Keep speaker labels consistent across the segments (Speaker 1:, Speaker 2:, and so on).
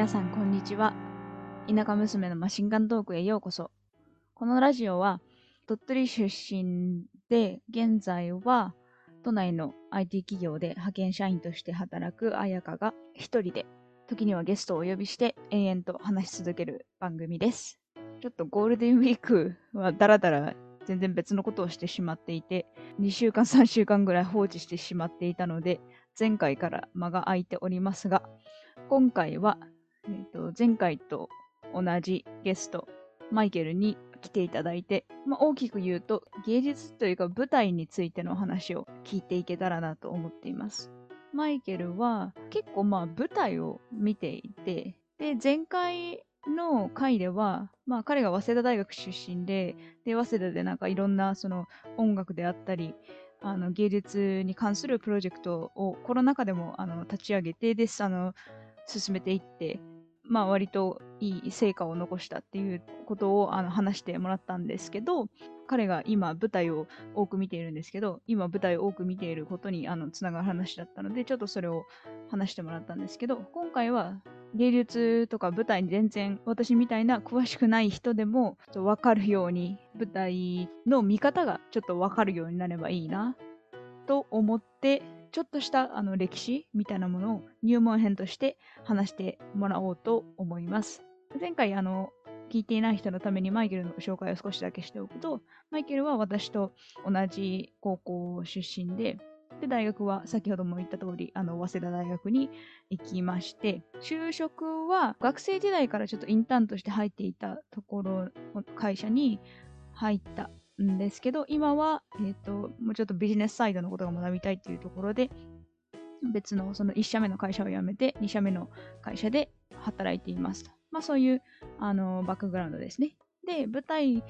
Speaker 1: 皆さんこんにちは。田舎娘のマシンガントークへようこそ。このラジオは鳥取出身で現在は都内の IT 企業で派遣社員として働く彩香が一人で時にはゲストをお呼びして延々と話し続ける番組です。ちょっとゴールデンウィークはダラダラ全然別のことをしてしまっていて2週間3週間ぐらい放置してしまっていたので前回から間が空いておりますが今回は、えー、と前回と同じゲストマイケルに来ていただいて、まあ、大きく言うと芸術というか舞台についてのお話を聞いていけたらなと思っています。マイケルは結構まあ舞台を見ていてで前回の回では、まあ、彼が早稲田大学出身でで早稲田でなんかいろんなその音楽であったりあの芸術に関するプロジェクトをコロナ禍でもあの立ち上げてであの進めていって、まあ、割といい成果を残したっていうことをあの話してもらったんですけど彼が今舞台を多く見ているんですけど今舞台を多く見ていることにあのつながる話だったのでちょっとそれを話してもらったんですけど今回は芸術とか舞台に全然私みたいな詳しくない人でも分かるように舞台の見方がちょっと分かるようになればいいなと思ってちょっとしたあの歴史みたいなものを入門編として話してもらおうと思います。前回あの聞いていない人のためにマイケルの紹介を少しだけしておくとマイケルは私と同じ高校出身でで大学は先ほども言った通りあの早稲田大学に行きまして就職は学生時代からちょっとインターンとして入っていたところの会社に入ったんですけど今は、えー、ともうちょっとビジネスサイドのことが学びたいっていうところで別のその1社目の会社を辞めて2社目の会社で働いていますと。まあそういうあのバックグラウンドですね。で舞台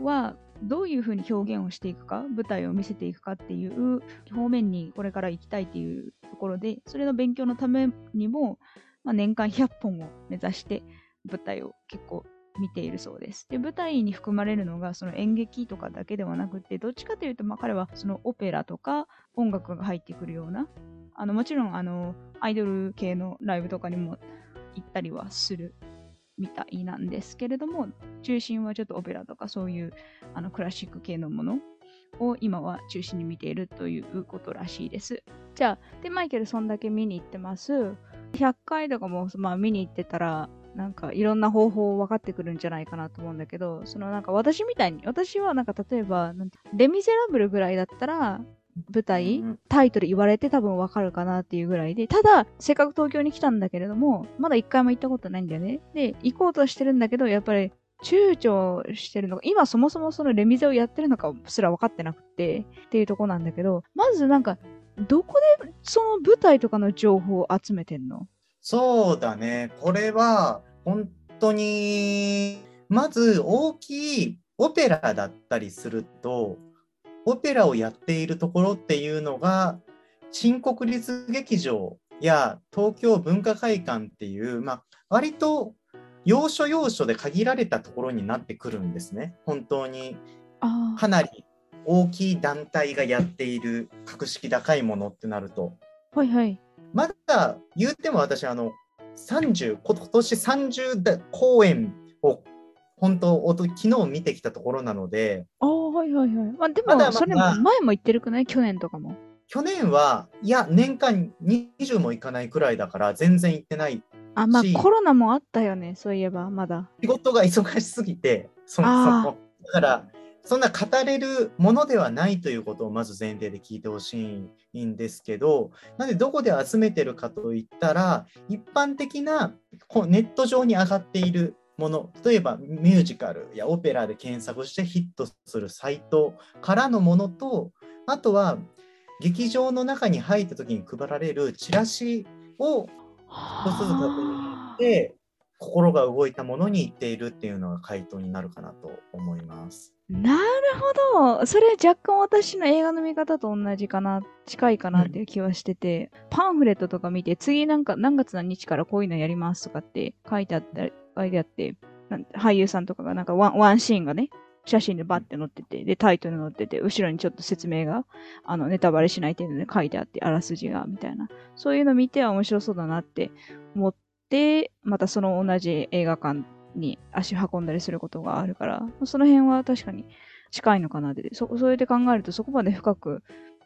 Speaker 1: はどういうふうに表現をしていくか舞台を見せていくかっていう方面にこれから行きたいっていうところでそれの勉強のためにも、まあ、年間100本を目指して舞台を結構見ているそうです。で舞台に含まれるのがその演劇とかだけではなくてどっちかというと、まあ、彼はそのオペラとか音楽が入ってくるようなあのもちろんあのアイドル系のライブとかにも行ったりはするみたいなんですけれども中心はちょっとオペラとかそういうあのクラシック系のものを今は中心に見ているということらしいです。じゃあでマイケルそんだけ見に行ってます。100回とかも、まあ、見に行ってたらなんかいろんな方法分かってくるんじゃないかなと思うんだけどそのなんか私みたいに私はなんか例えばレ・ミゼラブルぐらいだったら舞台、
Speaker 2: うん
Speaker 1: タイトル言われて多分わかるかなっていうぐらいで、ただ、せっかく東京に来たんだけれども、まだ一回も行ったことないんだよね。で、行こうとしてるんだけど、やっぱり躊躇してるのが、今そもそもそのレミゼをやってるのかすら分かってなくて、っていうとこなんだけど、まずなんか、どこでその舞台とかの情報を集めてんの？
Speaker 2: そうだね。これは本当に、まず大きいオペラだったりすると、オペラをやっているところっていうのが、新国立劇場や東京文化会館っていう、まあ、割と要所要所で限られたところになってくるんですね。本当にかなり大きい団体がやっている格式高いものってなると。
Speaker 1: はいはい。
Speaker 2: まだ言っても私あの30今年30だ公演を本当おと昨日見てきたところなので
Speaker 1: ああ、はいはいはい。まあでも、
Speaker 2: まだまだ
Speaker 1: それ前も言ってるくない？去年とかも。
Speaker 2: 去年はいや年間20もいかないくらいだから全然行ってない
Speaker 1: あ、まあ
Speaker 2: し
Speaker 1: コロナもあったよね、そういえば、まだ。
Speaker 2: 仕事が忙しすぎてそもそ
Speaker 1: あ
Speaker 2: もだからそんな語れるものではないということをまず前提で聞いてほしいんですけどなんでどこで集めてるかといったら一般的なこうネット上に上がっているもの例えばミュージカルやオペラで検索してヒットするサイトからのものとあとは劇場の中に入った時に配られるチラシを一つずつ確認して心が動いたものに行っているっていうのが回答になるかなと思います。
Speaker 1: なるほど。それ若干私の映画の見方と同じかな、近いかなっていう気はしてて、パンフレットとか見て、次なんか何月何日からこういうのやりますとかって書いてあったり、書いてあって、俳優さんとかがなんかワンワンシーンがね、写真でバッて載ってて、で、タイトル載ってて、後ろにちょっと説明が、あの、ネタバレしない程度で書いてあって、あらすじが、みたいな。そういうの見ては面白そうだなって思っで、またその同じ映画館に足を運んだりすることがあるから、その辺は確かに近いのかなって、そそうやって考えるとそこまで深く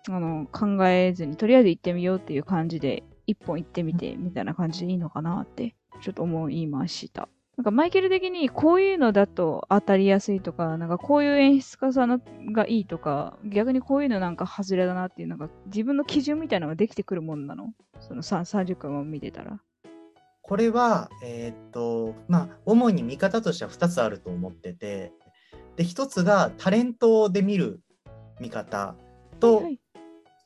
Speaker 1: あの考えずに、とりあえず行ってみようっていう感じで、一本行ってみてみたいな感じでいいのかなってちょっと思いました。なんかマイケル的にこういうのだと当たりやすいとか、なんかこういう演出家さんがいいとか、逆にこういうのなんか外れだなっていう、なんか自分の基準みたいなのができてくるもんなのその30分を見てたら。
Speaker 2: これは、えー、っと、まあ、主に見方としては2つあると思ってて、で、1つがタレントで見る見方と、はい、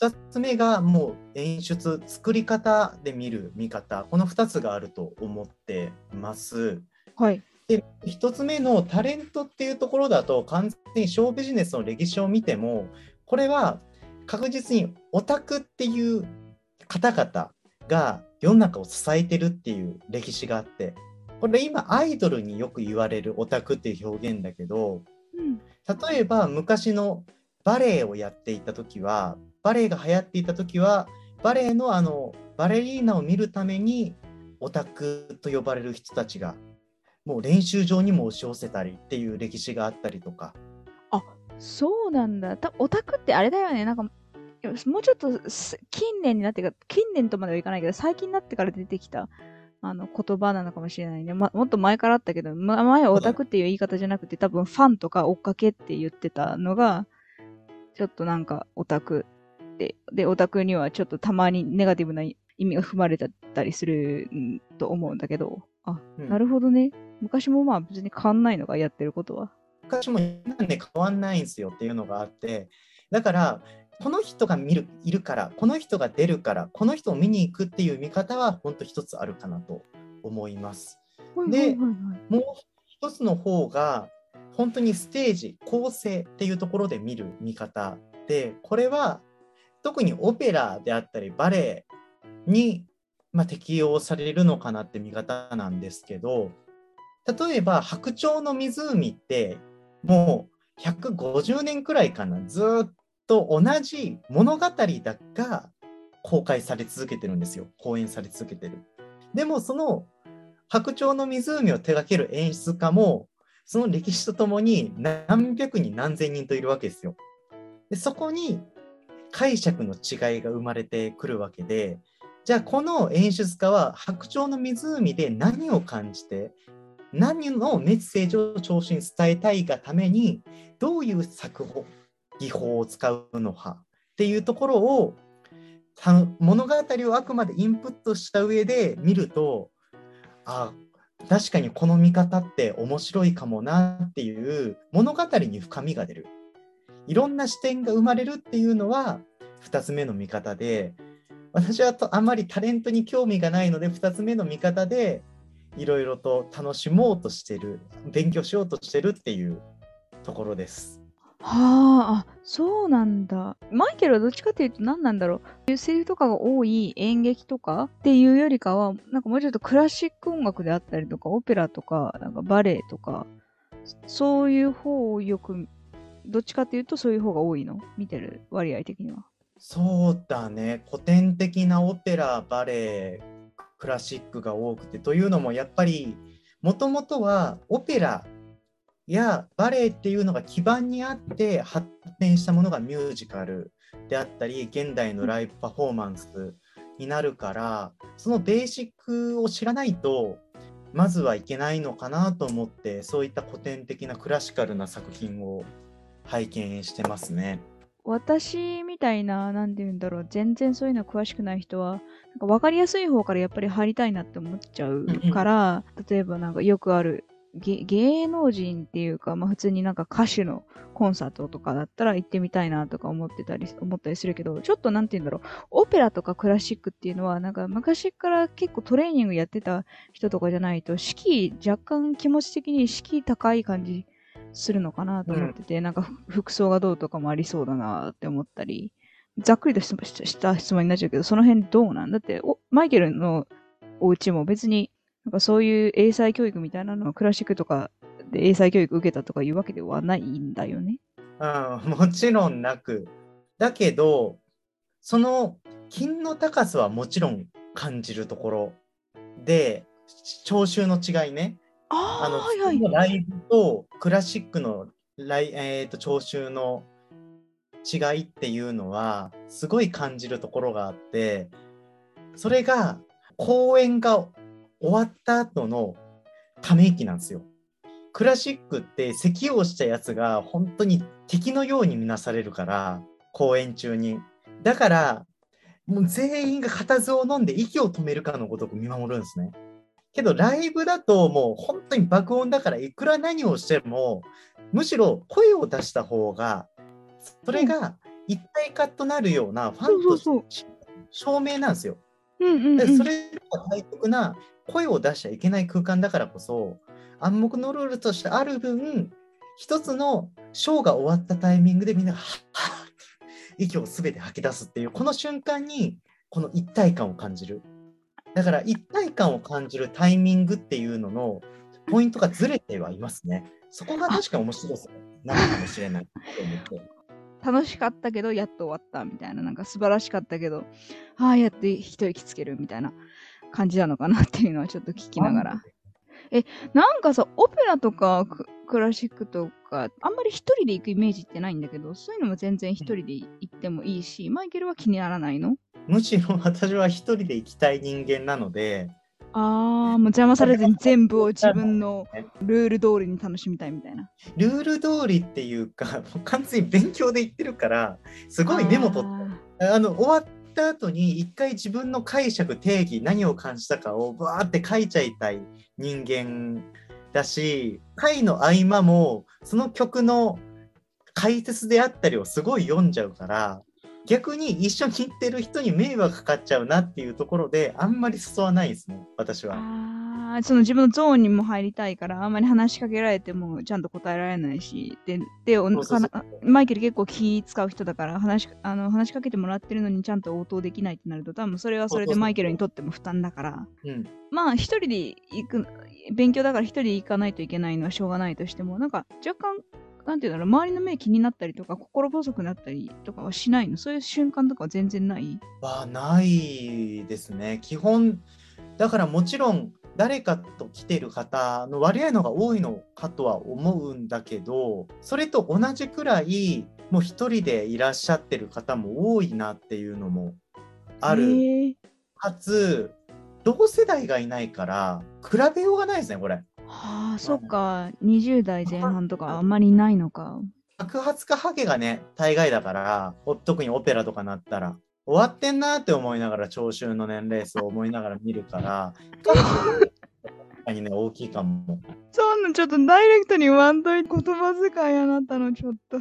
Speaker 2: 2つ目がもう演出作り方で見る見方。この2つがあると思ってます。
Speaker 1: はい、
Speaker 2: で1つ目のタレントっていうところだと完全にショービジネスの歴史を見てもこれは確実にオタクっていう方々が世の中を支えてるっていう歴史があってこれ今アイドルによく言われるオタクっていう表現だけど、うん、例えば昔のバレエをやっていた時はバレエが流行っていた時はバレエのあのバレリーナを見るためにオタクと呼ばれる人たちがもう練習場にも押し寄せたりっていう歴史があったりとか。
Speaker 1: あそうなんだ。オタクってあれだよね。なんかもうちょっと近年になってか近年とまではいかないけど最近になってから出てきたあの言葉なのかもしれないね。ま、もっと前からあったけど、ま、前はオタクっていう言い方じゃなくて多分ファンとか追っかけって言ってたのがちょっとなんかオタクで、で、オタクにはちょっとたまにネガティブな意味が含まれたりすると思うんだけど、あ、うん、なるほどね。昔もまあ別に変わんないのか、やってることは。
Speaker 2: 昔もなんで変わんないんですよっていうのがあって、だから、この人が見るいるから、この人が出るから、この人を見に行くっていう見方は本当一つあるかなと思います。で、もう一つの方が、本当にステージ、構成っていうところで見る見方で、これは特にオペラであったりバレエに、まあ、適用されるのかなって見方なんですけど例えば「白鳥の湖」ってもう150年くらいかなずっと同じ物語だが公開され続けてるんですよ公演され続けてる。でもその白鳥の湖を手掛ける演出家もその歴史とともに何百人何千人といるわけですよ。でそこに解釈の違いが生まれてくるわけでじゃあこの演出家は白鳥の湖で何を感じて何のメッセージを聴衆に伝えたいがためにどういう作法技法を使うのかっていうところを物語をあくまでインプットした上で見るとあ確かにこの見方って面白いかもなっていう物語に深みが出るいろんな視点が生まれるっていうのは2つ目の見方で私はとあまりタレントに興味がないので2つ目の見方でいろいろと楽しもうとしてる勉強しようとしてるっていうところです。
Speaker 1: はあ、そうなんだ。マイケルはどっちかっていうと何なんだろう。セリフとかが多い演劇とかっていうよりかは、なんかもうちょっとクラシック音楽であったりとか、オペラとか、なんかバレエとか、そういう方をよくどっちかっていうとそういう方が多いの？見てる割合的には。
Speaker 2: そうだね古典的なオペラバレエクラシックが多くてというのもやっぱりもともとはオペラやバレエっていうのが基盤にあって発展したものがミュージカルであったり現代のライブパフォーマンスになるからそのベーシックを知らないとまずはいけないのかなと思ってそういった古典的なクラシカルな作品を拝見してますね。
Speaker 1: 私みたいな、なんて言うんだろう、全然そういうの詳しくない人は、なんか分かりやすい方からやっぱり入りたいなって思っちゃうから、例えばなんかよくある芸能人っていうか、まあ普通になんか歌手のコンサートとかだったら行ってみたいなとか思ってたり、思ったりするけど、ちょっとなんて言うんだろう、オペラとかクラシックっていうのは、なんか昔から結構トレーニングやってた人とかじゃないと、敷居、若干気持ち的に敷居高い感じするのかなと思ってて、うん、なんか服装がどうとかもありそうだなって思ったり、ざっくりとした質問になっちゃうけど、その辺どうなんだって。お、マイケルのお家も別に、なんかそういう英才教育みたいなのはクラシックとかで英才教育受けたとかいうわけではないんだよね。
Speaker 2: うん、もちろんなく。だけど、その金の高さはもちろん感じるところで、聴衆の違いね。
Speaker 1: あ、
Speaker 2: の、ライブとクラシックのライ、えー、と聴衆の違いっていうのはすごい感じるところがあってそれが公演が終わった後のため息なんですよ。クラシックって咳をしたやつが本当に敵のように見なされるから公演中に。だからもう全員が固唾を飲んで息を止めるかのごとく見守るんですね。けどライブだともう本当に爆音だからいくら何をしてもむしろ声を出した方がそれが一体化となるようなファンと証明なんですよ。それが対極な声を出しちゃいけない空間だからこそ暗黙のルールとしてある分一つのショーが終わったタイミングでみんなが息を全て吐き出すっていうこの瞬間にこの一体感を感じる。だから一体感を感じるタイミングっていうののポイントがずれてはいますね。そこが確かに面白さなのかもしれないと思って。
Speaker 1: 楽しかったけど、やっと終わったみたいな、なんか素晴らしかったけど、ああ、やって一息つけるみたいな感じなのかなっていうのはちょっと聞きながら。なんかさ、オペラとかククラシックとか、あんまり一人で行くイメージってないんだけど、そういうのも全然一人で行ってもいいし、マイケルは気にならないの？
Speaker 2: むしろ私は一人で行きたい人間なので、
Speaker 1: あー、もう邪魔されずに全部を自分の ルール通りに楽しみたいみたいな。
Speaker 2: ルール通りっていうか、もう完全に勉強で言ってるから、すごいメモ取って、あの終わった後に一回自分の解釈、定義、何を感じたかをバーって書いちゃいたい人間だし、回の合間もその曲の解説であったりをすごい読んじゃうから、逆に一緒に行ってる人に迷惑かかっちゃうなっていうところで、あんまり誘わないですね、私は。
Speaker 1: あーその自分のゾーンにも入りたいから、あんまり話しかけられてもちゃんと答えられないし、で、でマイケル結構気使う人だから話しあの話しかけてもらってるのにちゃんと応答できないってなると、多分それはそれでマイケルにとっても負担だから、
Speaker 2: うん。
Speaker 1: まあ一人で行く、勉強だから一人で行かないといけないのはしょうがないとしても、なんか若干、なんていうんだろう、周りの目気になったりとか、心細くなったりとかはしないの？そういう瞬間とかは全然ない？
Speaker 2: はないですね。基本、だからもちろん誰かと来てる方の割合の方が多いのかとは思うんだけど、それと同じくらい、もう一人でいらっしゃってる方も多いなっていうのもある。かつ、同世代がいないから、比べようがないですね、これ。
Speaker 1: はあ、そっか、20代前半とかあんまりいないのか。
Speaker 2: 白髪かハゲがね、大概だから、お特にオペラとかなったら、終わってんなって思いながら、聴衆の年齢層を思いながら見るから、にね、大きいかも。
Speaker 1: そんなちょっとダイレクトに言わんといて言葉遣いあなたのちょっと。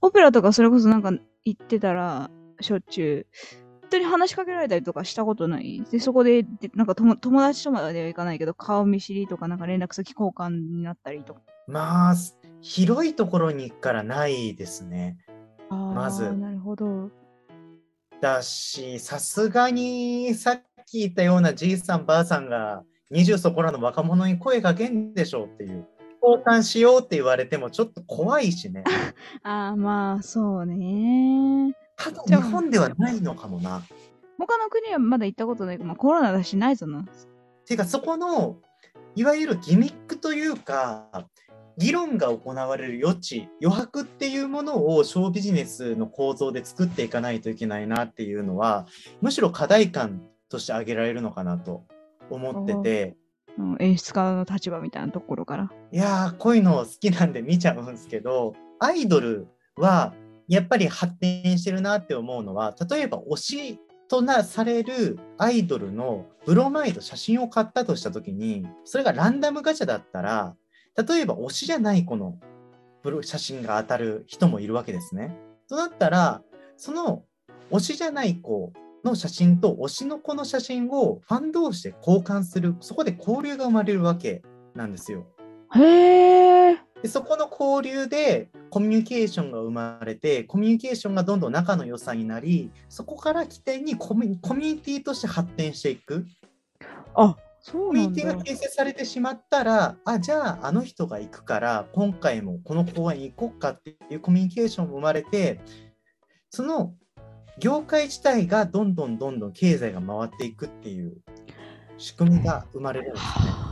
Speaker 1: オペラとかそれこそなんか行ってたら、しょっちゅう、本当に話しかけられたりとかしたことない？で、そこで、でなんか友友達とまではいかないけど、顔見知りとかなんか連絡先交換になったりとか。
Speaker 2: まあ、広いところに行くからないですね。まず
Speaker 1: なるほど。
Speaker 2: だし、さすがにさっき言ったようなじいさんばあさんが20そこらの若者に声かけんでしょうっていう。交換しようって言われてもちょっと怖いしね。
Speaker 1: ああ、まあ、そうね。
Speaker 2: ただ日本ではないのかもな。
Speaker 1: 他の国はまだ行ったことないけど、まあコロナだしないぞな。
Speaker 2: ていうかそこのいわゆるギミックというか議論が行われる余地余白っていうものをショービジネスの構造で作っていかないといけないなっていうのはむしろ課題感として挙げられるのかなと思ってて
Speaker 1: うん演出家の立場みたいなところから。
Speaker 2: いやーこういうの好きなんで見ちゃうんですけどアイドルはやっぱり発展してるなって思うのは例えば推しとなされるアイドルのブロマイド写真を買ったとした時にそれがランダムガチャだったら例えば推しじゃない子の写真が当たる人もいるわけですね。となったらその推しじゃない子の写真と推しの子の写真をファン同士で交換するそこで交流が生まれるわけなんですよ。
Speaker 1: へえ。
Speaker 2: でそこの交流でコミュニケーションが生まれてコミュニケーションがどんどん仲の良さになりそこから起点にコミュニティとして発展していく
Speaker 1: あ、そう
Speaker 2: コミュニティが。形成されてしまったらあじゃああの人が行くから今回もこの公園行こうかっていうコミュニケーションも生まれてその業界自体がどんどんどんどん経済が回っていくっていう仕組みが生まれるんですね。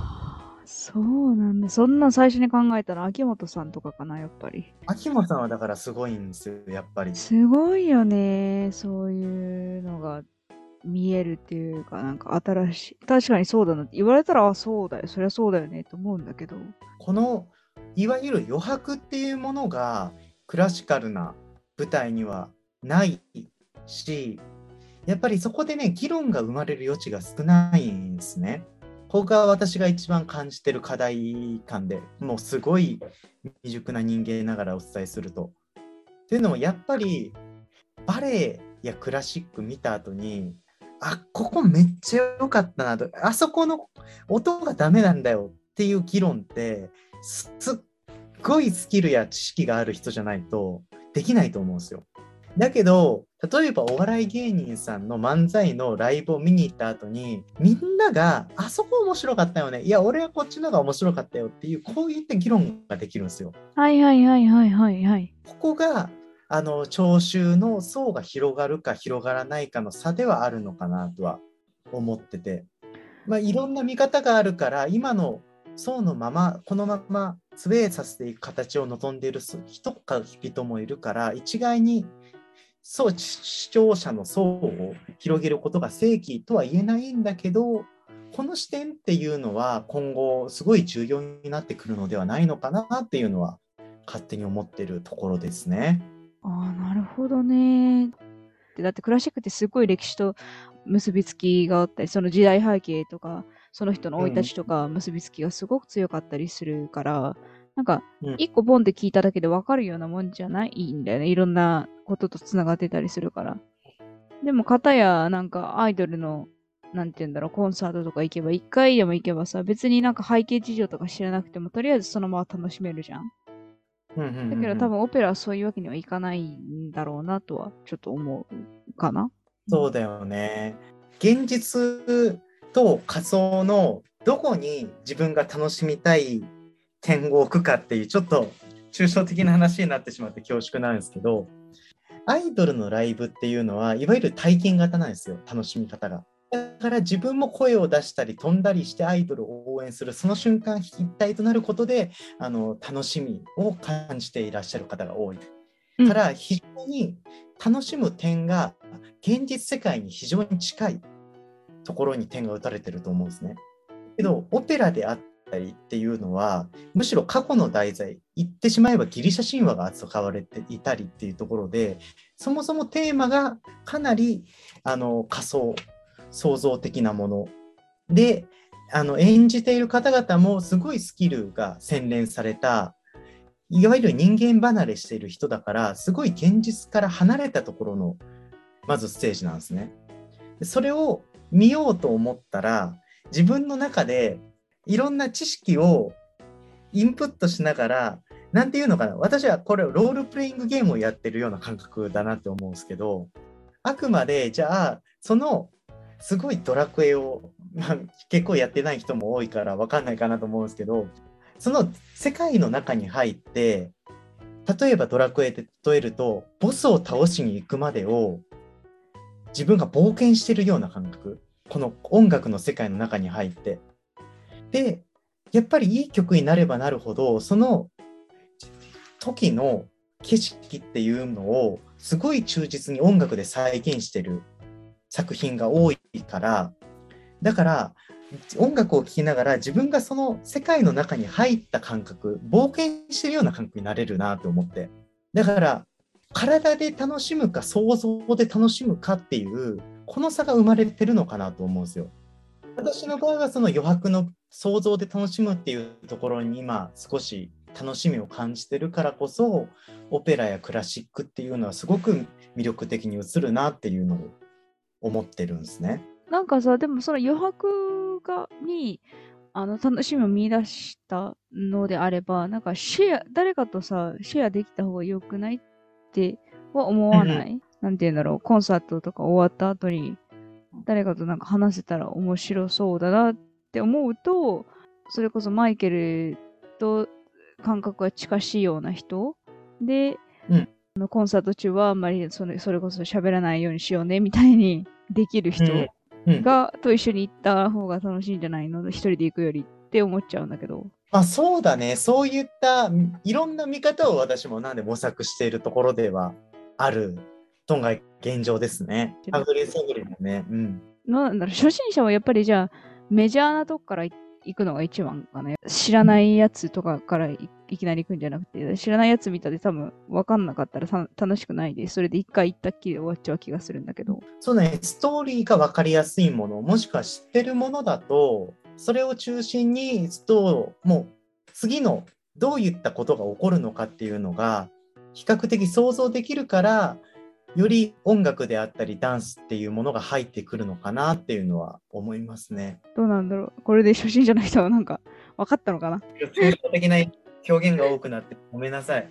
Speaker 1: そうなんだ。そんな最初に考えたら秋元さんとかかな、やっぱり。
Speaker 2: 秋元さんはだからすごいんですよ、やっぱり。
Speaker 1: すごいよね。そういうのが見えるっていうか、なんか新しい。確かにそうだなって言われたら、あ、そうだよ。そりゃそうだよねと思うんだけど。
Speaker 2: このいわゆる余白っていうものがクラシカルな舞台にはないしやっぱりそこでね議論が生まれる余地が少ないんですね。ここが私が一番感じてる課題感でもうすごい未熟な人間ながらお伝えすると。っていうのもやっぱりバレエやクラシック見た後にあここめっちゃ良かったなとあそこの音がダメなんだよっていう議論ってすっごいスキルや知識がある人じゃないとできないと思うんですよ。だけど例えばお笑い芸人さんの漫才のライブを見に行った後にみんながあそこ面白かったよねいや俺はこっちの方が面白かったよっていうこういった議論ができるんですよ。
Speaker 1: はいはいはいはいはいはい。
Speaker 2: ここがあの聴衆の層が広がるか広がらないかの差ではあるのかなとは思ってて、まあ、いろんな見方があるから今の層のままこのままスウェーさせていく形を望んでいる人か人もいるから一概にそう視聴者の層を広げることが正規とは言えないんだけどこの視点っていうのは今後すごい重要になってくるのではないのかなっていうのは勝手に思ってるところですね。
Speaker 1: あ、なるほどね。だってクラシックってすごい歴史と結びつきがあったり、その時代背景とか、その人の生い立ちとか結びつきがすごく強かったりするから、なんか
Speaker 2: うん
Speaker 1: 一個ボンで聞いただけでわかるようなもんじゃない？んだよね。いろんなこととつながってたりするから。でも、片やなんかアイドルの、なんて言うんだろう、コンサートとか行けば、一回でも行けばさ、別になんか背景事情とか知らなくても、とりあえずそのまま楽しめるじゃん。
Speaker 2: うんうんうんうん
Speaker 1: だけど多分オペラはそういうわけにはいかないんだろうなとはちょっと思うかな。
Speaker 2: そうだよね。現実と仮想のどこに自分が楽しみたい点を置くかっていうちょっと抽象的な話になってしまって恐縮なんですけどアイドルのライブっていうのはいわゆる体験型なんですよ楽しみ方が。だから自分も声を出したり飛んだりしてアイドルを応援するその瞬間一体となることであの楽しみを感じていらっしゃる方が多い。
Speaker 1: うん
Speaker 2: から非常に楽しむ点が現実世界に非常に近いところに点が打たれてると思うんですね。けどオペラであったりっていうのはむしろ過去の題材言ってしまえばギリシャ神話が扱われていたりっていうところでそもそもテーマがかなりあの仮想創造的なものであの演じている方々もすごいスキルが洗練されたいわゆる人間離れしている人だからすごい現実から離れたところのまずステージなんですね。それを見ようと思ったら自分の中でいろんな知識をインプットしながらなんていうのかな私はこれロールプレイングゲームをやってるような感覚だなって思うんですけどあくまでじゃあそのすごいドラクエを、まあ、結構やってない人も多いから分かんないかなと思うんですけどその世界の中に入って例えばドラクエで例えるとボスを倒しに行くまでを自分が冒険してるような感覚。この音楽の世界の中に入って。でやっぱりいい曲になればなるほどその時の景色っていうのをすごい忠実に音楽で再現してる作品が多いから。だから音楽を聴きながら自分がその世界の中に入った感覚冒険してるような感覚になれるなと思って。だから体で楽しむか想像で楽しむかっていうこの差が生まれてるのかなと思うんですよ。私の場合はその余白の想像で楽しむっていうところに今少し楽しみを感じてるからこそオペラやクラシックっていうのはすごく魅力的に映るなっていうのを思ってるんですね。
Speaker 1: なんかさ、でもその余白がにあの楽しみを見出したのであれば、なんかシェア、誰かとさ、シェアできた方が良くないっては思わない、なんて言うんだろう、コンサートとか終わった後に誰かとなんか話せたら面白そうだなって思うと、それこそマイケルと感覚が近しいような人で、
Speaker 2: うん
Speaker 1: あのコンサート中はあんまりそれそれこそ喋らないようにしようねみたいにできる人、
Speaker 2: うんうん
Speaker 1: が、と一緒に行った方が楽しいんじゃないの？一人で行くよりって思っちゃうんだけど。
Speaker 2: まあそうだね。そういったいろんな見方を私もなんで模索しているところではあるとが現状ですね。探り探りもね。うん。
Speaker 1: なんだろう、初心者はやっぱりじゃあ、メジャーなとこから行くのが一番かな。知らないやつとかからいきなり行くんじゃなくて、知らないやつ見たで多分分かんなかったら楽しくないで、それで一回行ったっきりで終わっちゃう気がするんだけど。
Speaker 2: そうね。ストーリーが分かりやすいもの、もしくは知ってるものだと、それを中心にもう次のどういったことが起こるのかっていうのが比較的想像できるからより音楽であったりダンスっていうものが入ってくるのかなっていうのは思いますね。
Speaker 1: どうなんだろう。これで初心者の人はなんか分かったのかな？
Speaker 2: 抽象的な表現が多くなってごめんなさい。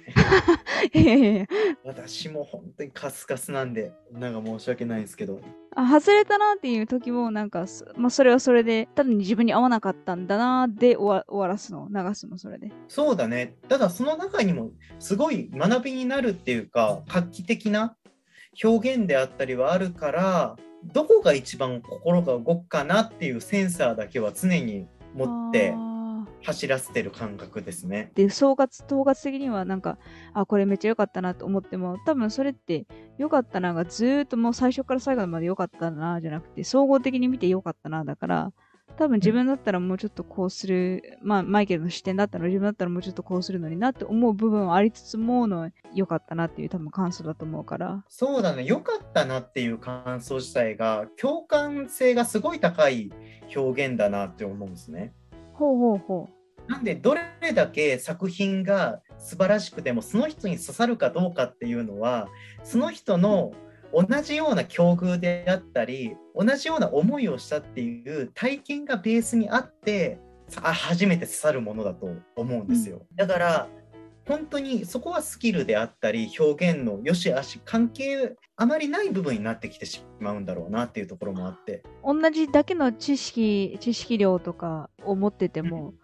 Speaker 2: 私も本当にカスカスなんでなんか申し訳ないですけど。
Speaker 1: あ外れたなっていう時もなんかそ、まあ、それはそれで単に自分に合わなかったんだなで終わ終わらすの流すのそれで
Speaker 2: そうだね。ただその中にもすごい学びになるっていうか画期的な表現であったりはあるからどこが一番心が動くかなっていうセンサーだけは常に持って走らせてる感覚ですね。
Speaker 1: で総括統括的にはなんかあこれめっちゃ良かったなと思っても多分それって良かったながずーっともう最初から最後まで良かったなじゃなくて総合的に見て良かったなだから多分自分だったらもうちょっとこうする、まあマイケルの視点だったら自分だったらもうちょっとこうするのになって思う部分はありつつもの良かったなっていう多分感想だと思うから
Speaker 2: そうだね。良かったなっていう感想自体が共感性がすごい高い表現だなって思うんですね。
Speaker 1: ほうほうほ
Speaker 2: なんでどれだけ作品が素晴らしくてもその人に刺さるかどうかっていうのはその人の同じような境遇であったり同じような思いをしたっていう体験がベースにあって初めて刺さるものだと思うんですよ。だから本当にそこはスキルであったり表現の良し悪し関係あまりない部分になってきてしまうんだろうなっていうところもあって。
Speaker 1: う同じだけの知識知識量とかを持ってても、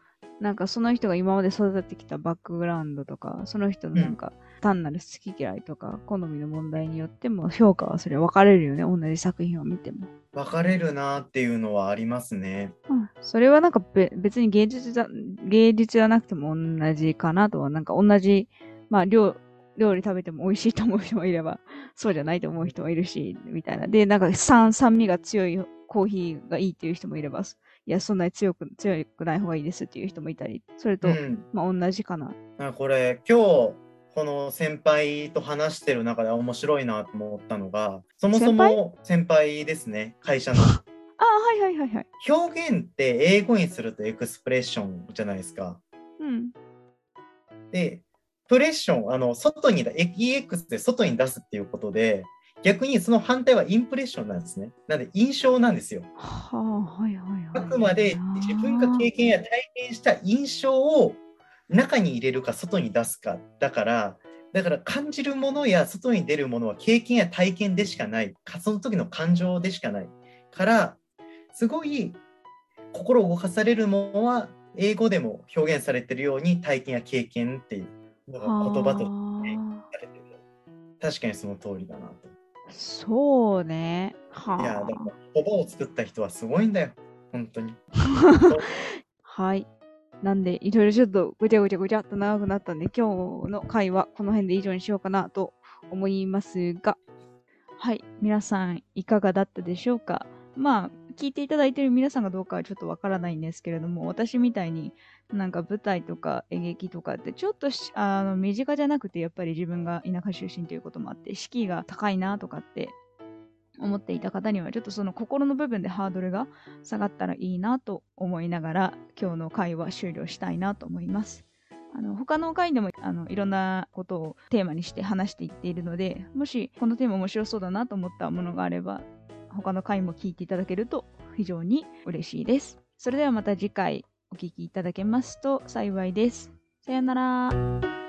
Speaker 1: なんかその人が今まで育ってきたバックグラウンドとかその人のなんか単なる好き嫌いとか好みの問題によっても評価はそれ分かれるよね。同じ作品を見ても、
Speaker 2: 分かれるなっていうのはありますね。
Speaker 1: うん、それはなんかべ別に芸術だ芸術じゃなくても同じかなとはなんか同じまあ料料理食べても美味しいと思う人もいればそうじゃないと思う人もいるしみたいな。でなんか酸酸味が強いコーヒーがいいっていう人もいればいやそんなに強く強くない方がいいですっていう人もいたりそれと、
Speaker 2: うん。
Speaker 1: まあ同じかな。
Speaker 2: あこれ今日この先輩と話してる中で面白いなと思ったのがそもそも先輩ですね会社の
Speaker 1: あはいはいはいはい
Speaker 2: 表現って英語にするとエクスプレッションじゃないですか。
Speaker 1: うん
Speaker 2: でプレッションあの外にだ EX で外に出すっていうことで逆にその反対はインプレッションなんですね。なので印象なんですよ。
Speaker 1: はあはいはいはい
Speaker 2: あくまで自分が経験や体験した印象を中に入れるか外に出すかだからだから感じるものや外に出るものは経験や体験でしかないかその時の感情でしかないからすごい心を動かされるものは英語でも表現されてるように体験や経験っていうのが言葉としてれてる確かにその通りだなと。
Speaker 1: そうねはい
Speaker 2: やだから言葉を作った人はすごいんだよ本当に。
Speaker 1: はい。なんで、いろいろちょっとぐちゃぐちゃぐちゃっと長くなったんで、今日の回はこの辺で以上にしようかなと思いますが、はい。皆さん、いかがだったでしょうか？まあ、聞いていただいている皆さんがどうかはちょっとわからないんですけれども、私みたいになんか舞台とか演劇とかってちょっとあの身近じゃなくて、やっぱり自分が田舎出身ということもあって、敷居が高いなとかって思っていた方には、ちょっとその心の部分でハードルが下がったらいいなと思いながら今日の回は終了したいなと思います。あの他の回でもあのいろんなことをテーマにして話していっているのでもしこのテーマ面白そうだなと思ったものがあれば他の回も聞いていただけると非常に嬉しいです。それではまた次回お聞きいただけますと幸いです。さよなら。